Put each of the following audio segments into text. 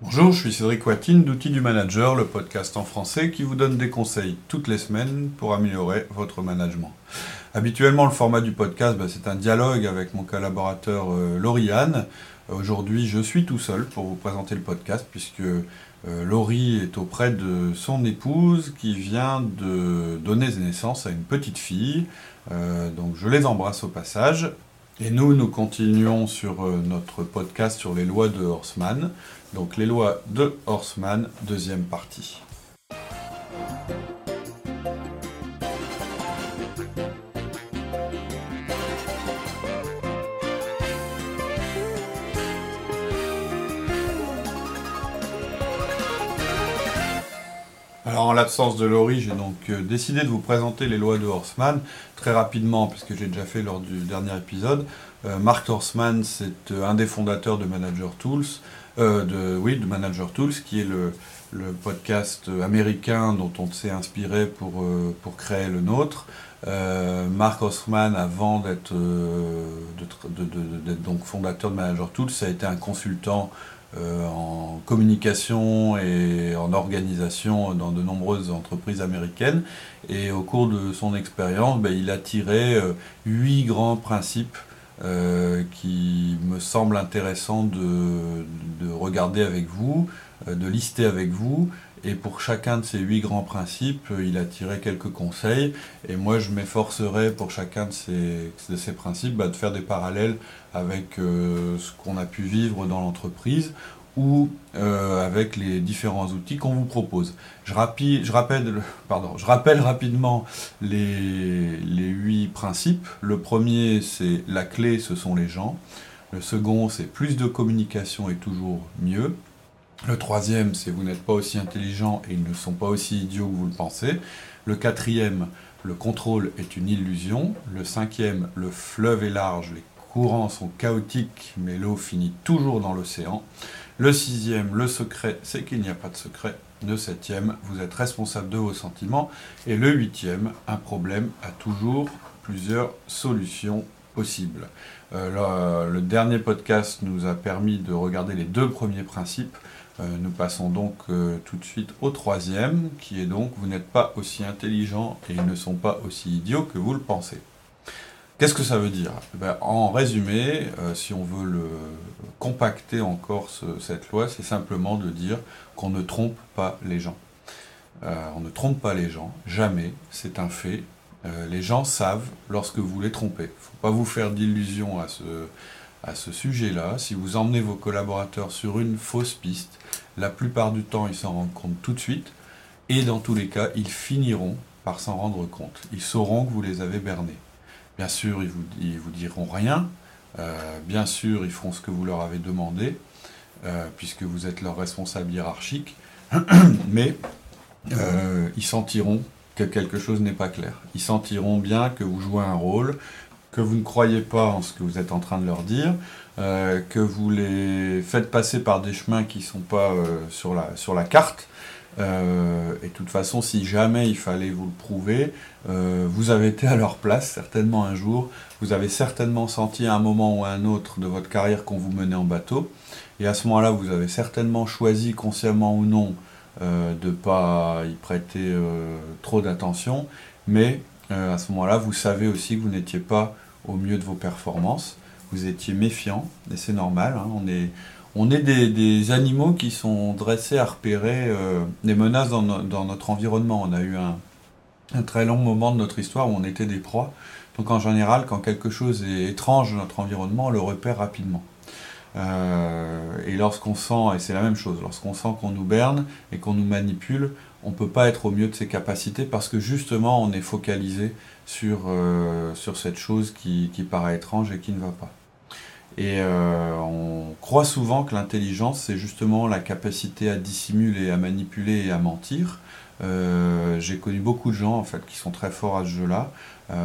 Bonjour, je suis Cédric Watine d'Outils du Manager, le podcast en français qui vous donne des conseils toutes les semaines pour améliorer votre management. Habituellement, le format du podcast, bah, c'est un dialogue avec mon collaborateur euh, Lauriane. Aujourd'hui, je suis tout seul pour vous présenter le podcast puisque euh, Laurie est auprès de son épouse qui vient de donner naissance à une petite fille. Euh, donc je les embrasse au passage. Et nous, nous continuons sur euh, notre podcast sur les lois de Horseman. Donc les lois de Horseman, deuxième partie. En l'absence de Laurie, j'ai donc euh, décidé de vous présenter les lois de Horseman très rapidement, puisque j'ai déjà fait lors du dernier épisode. Euh, Mark Horseman, c'est euh, un des fondateurs de Manager Tools, de, oui, de Manager Tools, qui est le, podcast américain dont on s'est inspiré pour, créer le nôtre. Mark Horseman, avant d'être donc fondateur de Manager Tools, ça a été un consultant euh, en communication et en organisation dans de nombreuses entreprises américaines. Et au cours de son expérience, ben, il a tiré euh, huit grands principes euh, qui me semblent intéressants de, de, regarder avec vous, de lister avec vous. Et pour chacun de ces huit grands principes, il a tiré quelques conseils. Et moi, je m'efforcerai pour chacun de ces, de ces principes bah, de faire des parallèles avec euh, ce qu'on a pu vivre dans l'entreprise ou euh, avec les différents outils qu'on vous propose. Je, je, rappelle, pardon, je rappelle rapidement les, les huit principes. Le premier, c'est la clé, ce sont les gens. Le second, c'est plus de communication et toujours mieux. Le troisième, c'est vous n'êtes pas aussi intelligent et ils ne sont pas aussi idiots que vous le pensez. Le quatrième, le contrôle est une illusion. Le cinquième, le fleuve est large, les courants sont chaotiques, mais l'eau finit toujours dans l'océan. Le sixième, le secret, c'est qu'il n'y a pas de secret. Le septième, vous êtes responsable de vos sentiments. Et le huitième, un problème a toujours plusieurs solutions possibles. Euh, le, dernier podcast nous a permis de regarder les deux premiers principes. Euh, nous passons donc euh, tout de suite au troisième, qui est donc vous n'êtes pas aussi intelligent et ils ne sont pas aussi idiots que vous le pensez. Qu'est-ce que ça veut dire? Eh ben, En résumé, euh, si on veut le compacter encore cette loi, c'est simplement de dire qu'on ne trompe pas les gens. On ne trompe pas les gens, jamais, c'est un fait. Les gens savent lorsque vous les trompez. Il ne faut pas vous faire d'illusions à ce, à ce sujet-là. Si vous emmenez vos collaborateurs sur une fausse piste, la plupart du temps, ils s'en rendent compte tout de suite. Et dans tous les cas, ils finiront par s'en rendre compte. Ils sauront que vous les avez bernés. Bien sûr, ils vous, vous diront rien. Euh, bien sûr, ils feront ce que vous leur avez demandé, euh, puisque vous êtes leur responsable hiérarchique. Mais euh, ils sentiront que quelque chose n'est pas clair. Ils sentiront bien que vous jouez un rôle, que vous ne croyez pas en ce que vous êtes en train de leur dire, que vous les faites passer par des chemins qui ne sont pas sur, la, sur la carte, euh, et de toute façon, si jamais il fallait vous le prouver, euh, vous avez été à leur place certainement un jour. Vous avez certainement senti à un moment ou à un autre de votre carrière qu'on vous menait en bateau. Et à ce moment-là, vous avez certainement choisi, consciemment ou non, euh, de ne pas y prêter trop d'attention. Mais à ce moment-là, vous savez aussi que vous n'étiez pas au mieux de vos performances. Vous étiez méfiant, et c'est normal. Hein. on est on est des, animaux qui sont dressés à repérer euh, des menaces dans, notre environnement. On a eu un, très long moment de notre histoire où on était des proies. Donc en général, quand quelque chose est étrange dans notre environnement, on le repère rapidement. Euh, et lorsqu'on sent, et c'est la même chose, lorsqu'on sent qu'on nous berne et qu'on nous manipule, on ne peut pas être au mieux de ses capacités parce que justement on est focalisé sur, euh, cette chose qui paraît étrange et qui ne va pas. Et euh, on croit souvent que l'intelligence, c'est justement la capacité à dissimuler, à manipuler et à mentir. Euh, j'ai connu beaucoup de gens en fait qui sont très forts à ce jeu-là.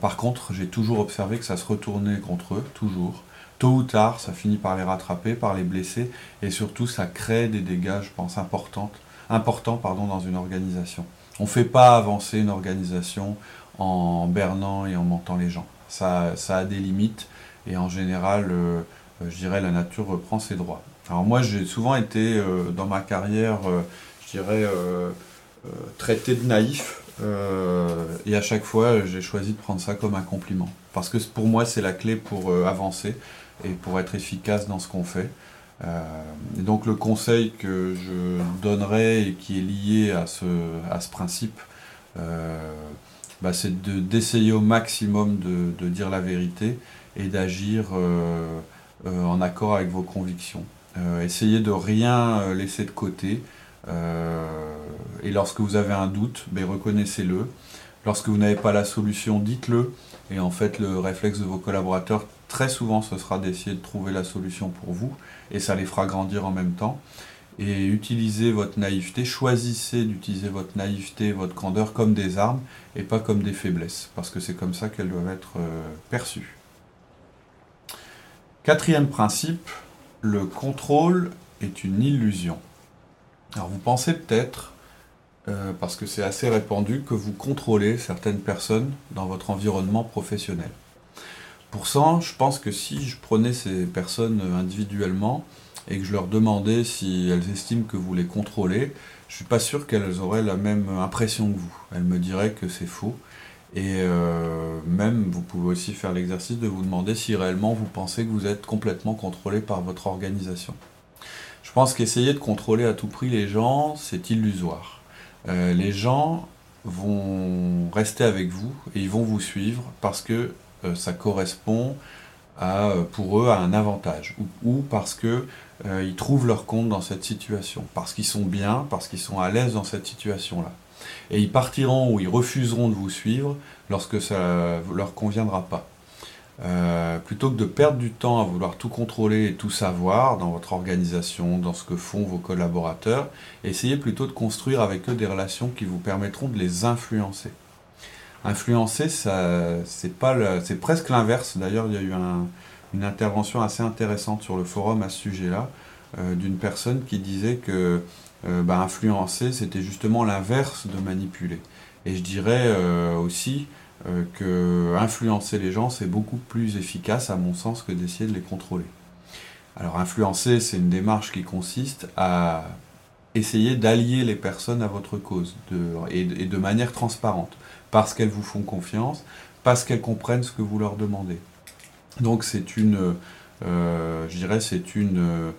Par contre, j'ai toujours observé que ça se retournait contre eux, toujours. Tôt ou tard, ça finit par les rattraper, par les blesser, et surtout, ça crée des dégâts, je pense, importants, importants pardon, dans une organisation. On ne fait pas avancer une organisation en bernant et en mentant les gens. Ça, ça a des limites, et en général, euh, je dirais, la nature reprend ses droits. Alors moi, j'ai souvent été dans ma carrière, je dirais, traité de naïf. et à chaque fois, j'ai choisi de prendre ça comme un compliment. Parce que pour moi, c'est la clé pour avancer et pour être efficace dans ce qu'on fait. Et donc le conseil que je donnerais et qui est lié à ce, principe, bah, c'est d'essayer au maximum de, dire la vérité et d'agir euh, euh, en accord avec vos convictions. Euh, essayez de rien laisser de côté. et lorsque vous avez un doute, ben, reconnaissez-le. Lorsque vous n'avez pas la solution, dites-le. Et en fait, le réflexe de vos collaborateurs, très souvent, ce sera d'essayer de trouver la solution pour vous. Et ça les fera grandir en même temps et utilisez votre naïveté, choisissez d'utiliser votre naïveté, votre candeur comme des armes et pas comme des faiblesses, parce que c'est comme ça qu'elles doivent être euh, perçues. Quatrième principe, le contrôle est une illusion. Alors vous pensez peut-être, euh, parce que c'est assez répandu, que vous contrôlez certaines personnes dans votre environnement professionnel. Je pense que si je prenais ces personnes individuellement, et que je leur demandais si elles estiment que vous les contrôlez, je ne suis pas sûr qu'elles auraient la même impression que vous. Elles me diraient que c'est faux. Et euh, même, vous pouvez aussi faire l'exercice de vous demander si réellement vous pensez que vous êtes complètement contrôlé par votre organisation. Je pense qu'essayer de contrôler à tout prix les gens, c'est illusoire. Euh, les gens vont rester avec vous et ils vont vous suivre parce que euh, ça correspond à, pour eux à un avantage ou, parce que euh, ils trouvent leur compte dans cette situation, parce qu'ils sont bien, parce qu'ils sont à l'aise dans cette situation-là. Et ils partiront ou ils refuseront de vous suivre lorsque ça leur conviendra pas. Euh, plutôt que de perdre du temps à vouloir tout contrôler et tout savoir dans votre organisation, dans ce que font vos collaborateurs, essayez plutôt de construire avec eux des relations qui vous permettront de les influencer. Influencer, c'est presque l'inverse. D'ailleurs, il y a eu un, une intervention assez intéressante sur le forum à ce sujet-là, euh, d'une personne qui disait que euh, bah, influencer, c'était justement l'inverse de manipuler. Et je dirais euh, aussi que influencer les gens, c'est beaucoup plus efficace, à mon sens, que d'essayer de les contrôler. Alors influencer, c'est une démarche qui consiste à essayer d'allier les personnes à votre cause, et de manière transparente, parce qu'elles vous font confiance, parce qu'elles comprennent ce que vous leur demandez. Donc c'est une, euh, je dirais, c'est une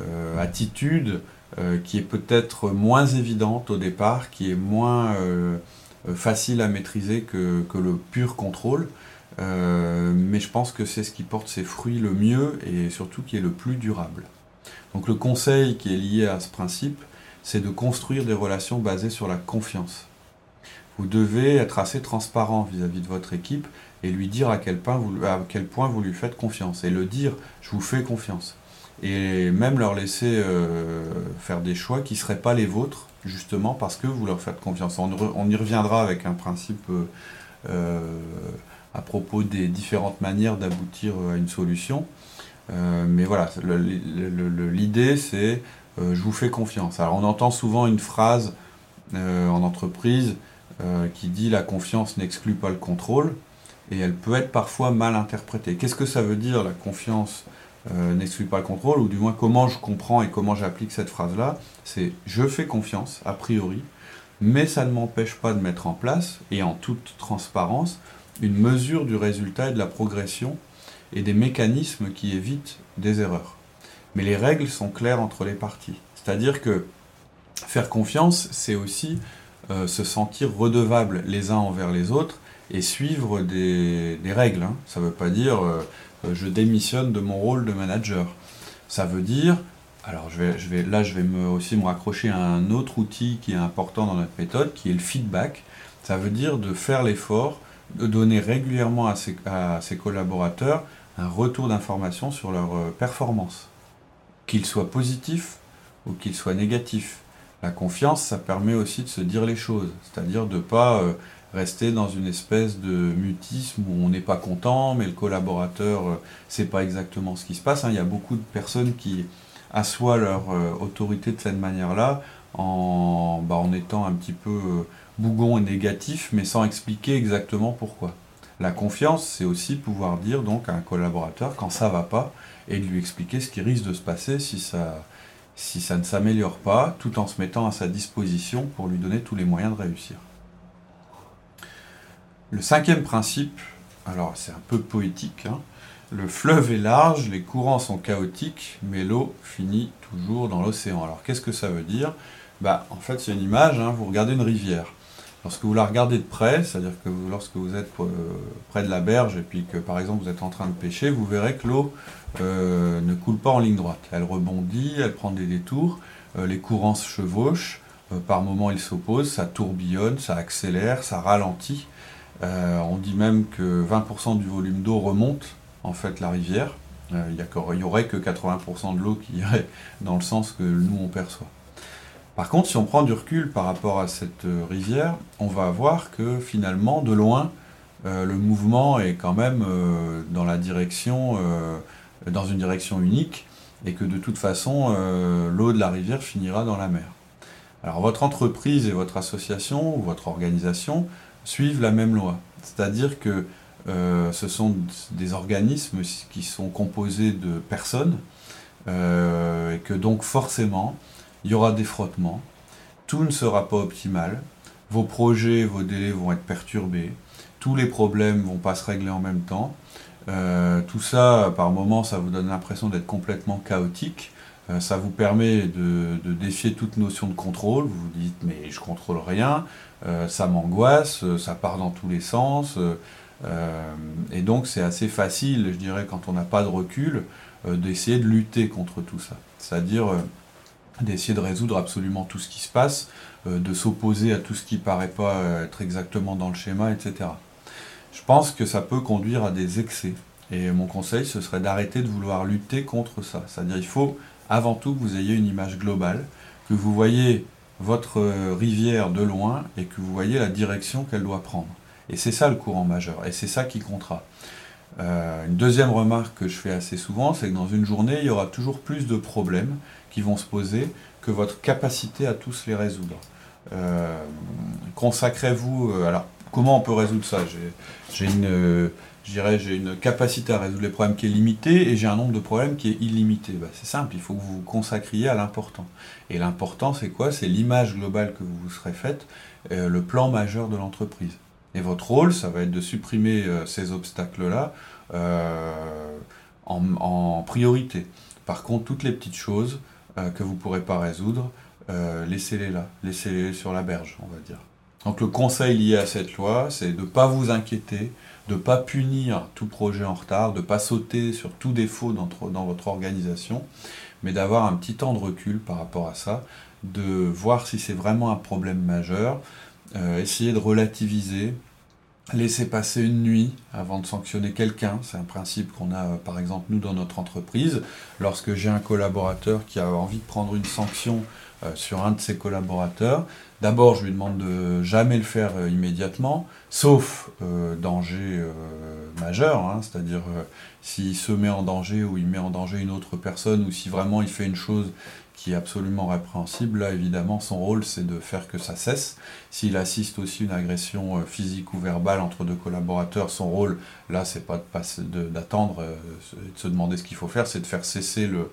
euh, attitude euh, qui est peut-être moins évidente au départ, qui est moins facile à maîtriser que, que, le pur contrôle. mais je pense que c'est ce qui porte ses fruits le mieux et surtout qui est le plus durable. Donc le conseil qui est lié à ce principe, c'est de construire des relations basées sur la confiance. Vous devez être assez transparent vis-à-vis de votre équipe et lui dire à quel, point vous, à quel point vous lui faites confiance. Et le dire, je vous fais confiance. Et même leur laisser euh, faire des choix qui ne seraient pas les vôtres, justement parce que vous leur faites confiance. On, y reviendra avec un principe euh, euh, à propos des différentes manières d'aboutir à une solution. mais voilà, l'idée c'est je vous fais confiance. Alors on entend souvent une phrase en entreprise qui dit la confiance n'exclut pas le contrôle et elle peut être parfois mal interprétée. Qu'est-ce que ça veut dire la confiance euh, n'exclut pas le contrôle, ou du moins comment je comprends et comment j'applique cette phrase-là? C'est je fais confiance, a priori, mais ça ne m'empêche pas de mettre en place, et en toute transparence, une mesure du résultat et de la progression et des mécanismes qui évitent des erreurs. Mais les règles sont claires entre les parties. C'est-à-dire que faire confiance, c'est aussi euh, se sentir redevable les uns envers les autres et suivre des, règles. Hein. Ça ne veut pas dire euh, euh, je démissionne de mon rôle de manager. Ça veut dire, alors je vais, là je vais aussi me raccrocher à un autre outil qui est important dans notre méthode, qui est le feedback. Ça veut dire de faire l'effort de donner régulièrement à ses, à ses collaborateurs un retour d'information sur leur performance, qu'il soit positif ou qu'il soit négatif. La confiance, ça permet aussi de se dire les choses, c'est-à-dire de ne pas rester dans une espèce de mutisme où on n'est pas content, mais le collaborateur ne euh, sait pas exactement ce qui se passe. Hein. Il y a beaucoup de personnes qui assoient leur euh, autorité de cette manière-là en, bah, en étant un petit peu euh, bougon et négatif, mais sans expliquer exactement pourquoi. La confiance, c'est aussi pouvoir dire donc à un collaborateur quand ça va pas et de lui expliquer ce qui risque de se passer si ça, si ça ne s'améliore pas, tout en se mettant à sa disposition pour lui donner tous les moyens de réussir. Le cinquième principe, alors c'est un peu poétique, hein, le fleuve est large, les courants sont chaotiques, mais l'eau finit toujours dans l'océan. Alors qu'est-ce que ça veut dire? Bah, En fait, c'est une image, hein, vous regardez une rivière. Lorsque vous la regardez de près, c'est-à-dire que lorsque vous êtes euh, près de la berge et puis que par exemple vous êtes en train de pêcher, vous verrez que l'eau euh, ne coule pas en ligne droite. Elle rebondit, elle prend des détours, euh, les courants se chevauchent, par moments ils s'opposent, ça tourbillonne, ça accélère, ça ralentit. on dit même que 20% du volume d'eau remonte en fait la rivière. il n'y aurait que 80% de l'eau qui irait dans le sens que nous on perçoit. Par contre, si on prend du recul par rapport à cette euh, rivière, on va voir que finalement, de loin, euh, le mouvement est quand même euh, dans la direction, dans une direction unique, et que de toute façon, l'eau de la rivière finira dans la mer. Alors votre entreprise et votre association ou votre organisation suivent la même loi, c'est-à-dire que ce sont des organismes qui sont composés de personnes, et que donc forcément, il y aura des frottements, tout ne sera pas optimal, vos projets, vos délais vont être perturbés, tous les problèmes vont pas se régler en même temps. Euh, tout ça, par moments, ça vous donne l'impression d'être complètement chaotique. Euh, ça vous permet de, défier toute notion de contrôle. Vous vous dites, mais je contrôle rien, euh, ça m'angoisse, ça part dans tous les sens. et donc, c'est assez facile, je dirais, quand on n'a pas de recul, d'essayer de lutter contre tout ça. C'est-à-dire d'essayer de résoudre absolument tout ce qui se passe, euh, de s'opposer à tout ce qui paraît pas euh, être exactement dans le schéma, etc. Je pense que ça peut conduire à des excès. Et mon conseil, ce serait d'arrêter de vouloir lutter contre ça. C'est-à-dire il faut avant tout que vous ayez une image globale, que vous voyez votre euh, rivière de loin et que vous voyez la direction qu'elle doit prendre. Et c'est ça le courant majeur, et c'est ça qui comptera. Une deuxième remarque que je fais assez souvent, c'est que dans une journée, il y aura toujours plus de problèmes qui vont se poser que votre capacité à tous les résoudre. Euh, consacrez-vous. Euh, alors, comment on peut résoudre ça? J'ai une, euh, j'ai une capacité à résoudre les problèmes qui est limitée et j'ai un nombre de problèmes qui est illimité. Bah, c'est simple, il faut que vous vous consacriez à l'important. Et l'important, c'est quoi? C'est l'image globale que vous vous serez faite, le plan majeur de l'entreprise. Et votre rôle, ça va être de supprimer ces obstacles-là en, en priorité. Par contre, toutes les petites choses, euh, que vous ne pourrez pas résoudre, euh, laissez-les là, laissez-les sur la berge, on va dire. Donc le conseil lié à cette loi, c'est de ne pas vous inquiéter, de ne pas punir tout projet en retard, de ne pas sauter sur tout défaut dans votre organisation, mais d'avoir un petit temps de recul par rapport à ça, de voir si c'est vraiment un problème majeur, euh, essayer de relativiser, laisser passer une nuit avant de sanctionner quelqu'un. C'est un principe qu'on a, euh, par exemple, nous, dans notre entreprise. Lorsque j'ai un collaborateur qui a envie de prendre une sanction euh, sur un de ses collaborateurs, d'abord, je lui demande de jamais le faire euh, immédiatement, sauf danger majeur, hein. c'est-à-dire s'il se met en danger ou il met en danger une autre personne, ou si vraiment il fait une chose qui est absolument répréhensible. Là, évidemment, son rôle, c'est de faire que ça cesse. S'il assiste aussi une agression euh, physique ou verbale entre deux collaborateurs, son rôle, là, c'est pas d'attendre euh, et de se demander ce qu'il faut faire, c'est de faire cesser le,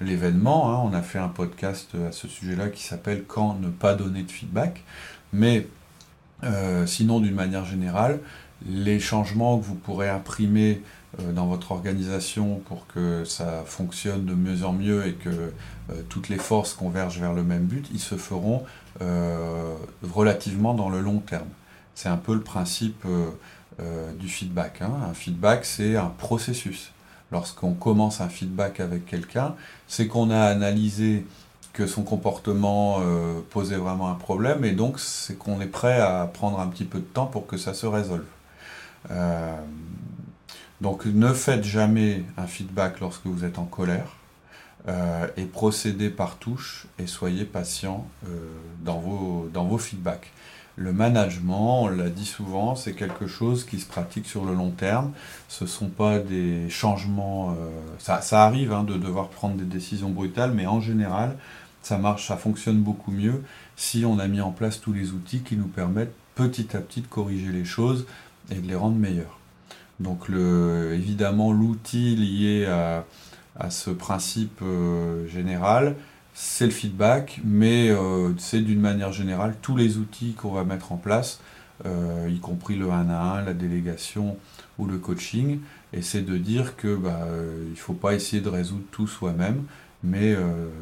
l'événement. Hein. On a fait un podcast à ce sujet-là qui s'appelle Quand ne pas donner de feedback. Mais euh, sinon, d'une manière générale, les changements que vous pourrez imprimer euh, dans votre organisation pour que ça fonctionne de mieux en mieux et que euh, toutes les forces convergent vers le même but, ils se feront euh, relativement dans le long terme. C'est un peu le principe du feedback. Hein. Un feedback, c'est un processus. Lorsqu'on commence un feedback avec quelqu'un, c'est qu'on a analysé que son comportement posait vraiment un problème et donc c'est qu'on est prêt à prendre un petit peu de temps pour que ça se résolve. Donc ne faites jamais un feedback lorsque vous êtes en colère euh, et procédez par touche et soyez patient euh, dans, vos, dans vos feedbacks. Le management, on l'a dit souvent, c'est quelque chose qui se pratique sur le long terme. Ce ne sont pas des changements. Euh, ça, arrive hein, de devoir prendre des décisions brutales, mais en général, ça marche, ça fonctionne beaucoup mieux si on a mis en place tous les outils qui nous permettent petit à petit de corriger les choses et de les rendre meilleurs. Donc le, évidemment l'outil lié à, ce principe euh, général, c'est le feedback, mais euh, c'est d'une manière générale tous les outils qu'on va mettre en place, euh, y compris le 1 à 1, la délégation ou le coaching, et c'est de dire que bah, il ne faut pas essayer de résoudre tout soi-même, mais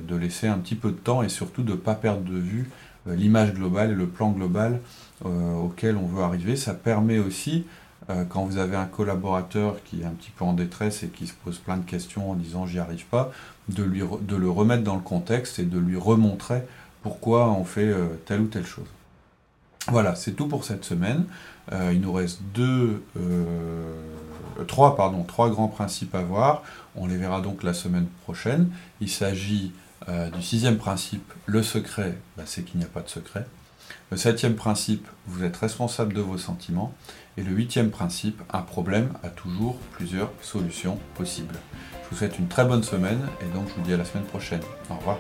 de laisser un petit peu de temps et surtout de ne pas perdre de vue l'image globale et le plan global auquel on veut arriver. Ça permet aussi euh, quand vous avez un collaborateur qui est un petit peu en détresse et qui se pose plein de questions en disant j'y arrive pas, de, lui, de le remettre dans le contexte et de lui remontrer pourquoi on fait euh, telle ou telle chose. Voilà, c'est tout pour cette semaine. Euh, il nous reste deux, trois, pardon, trois grands principes à voir. On les verra donc la semaine prochaine. Il s'agit du sixième principe, le secret, bah, c'est qu'il n'y a pas de secret. Le septième principe, vous êtes responsable de vos sentiments. Et le huitième principe, un problème a toujours plusieurs solutions possibles. Je vous souhaite une très bonne semaine et donc je vous dis à la semaine prochaine. Au revoir.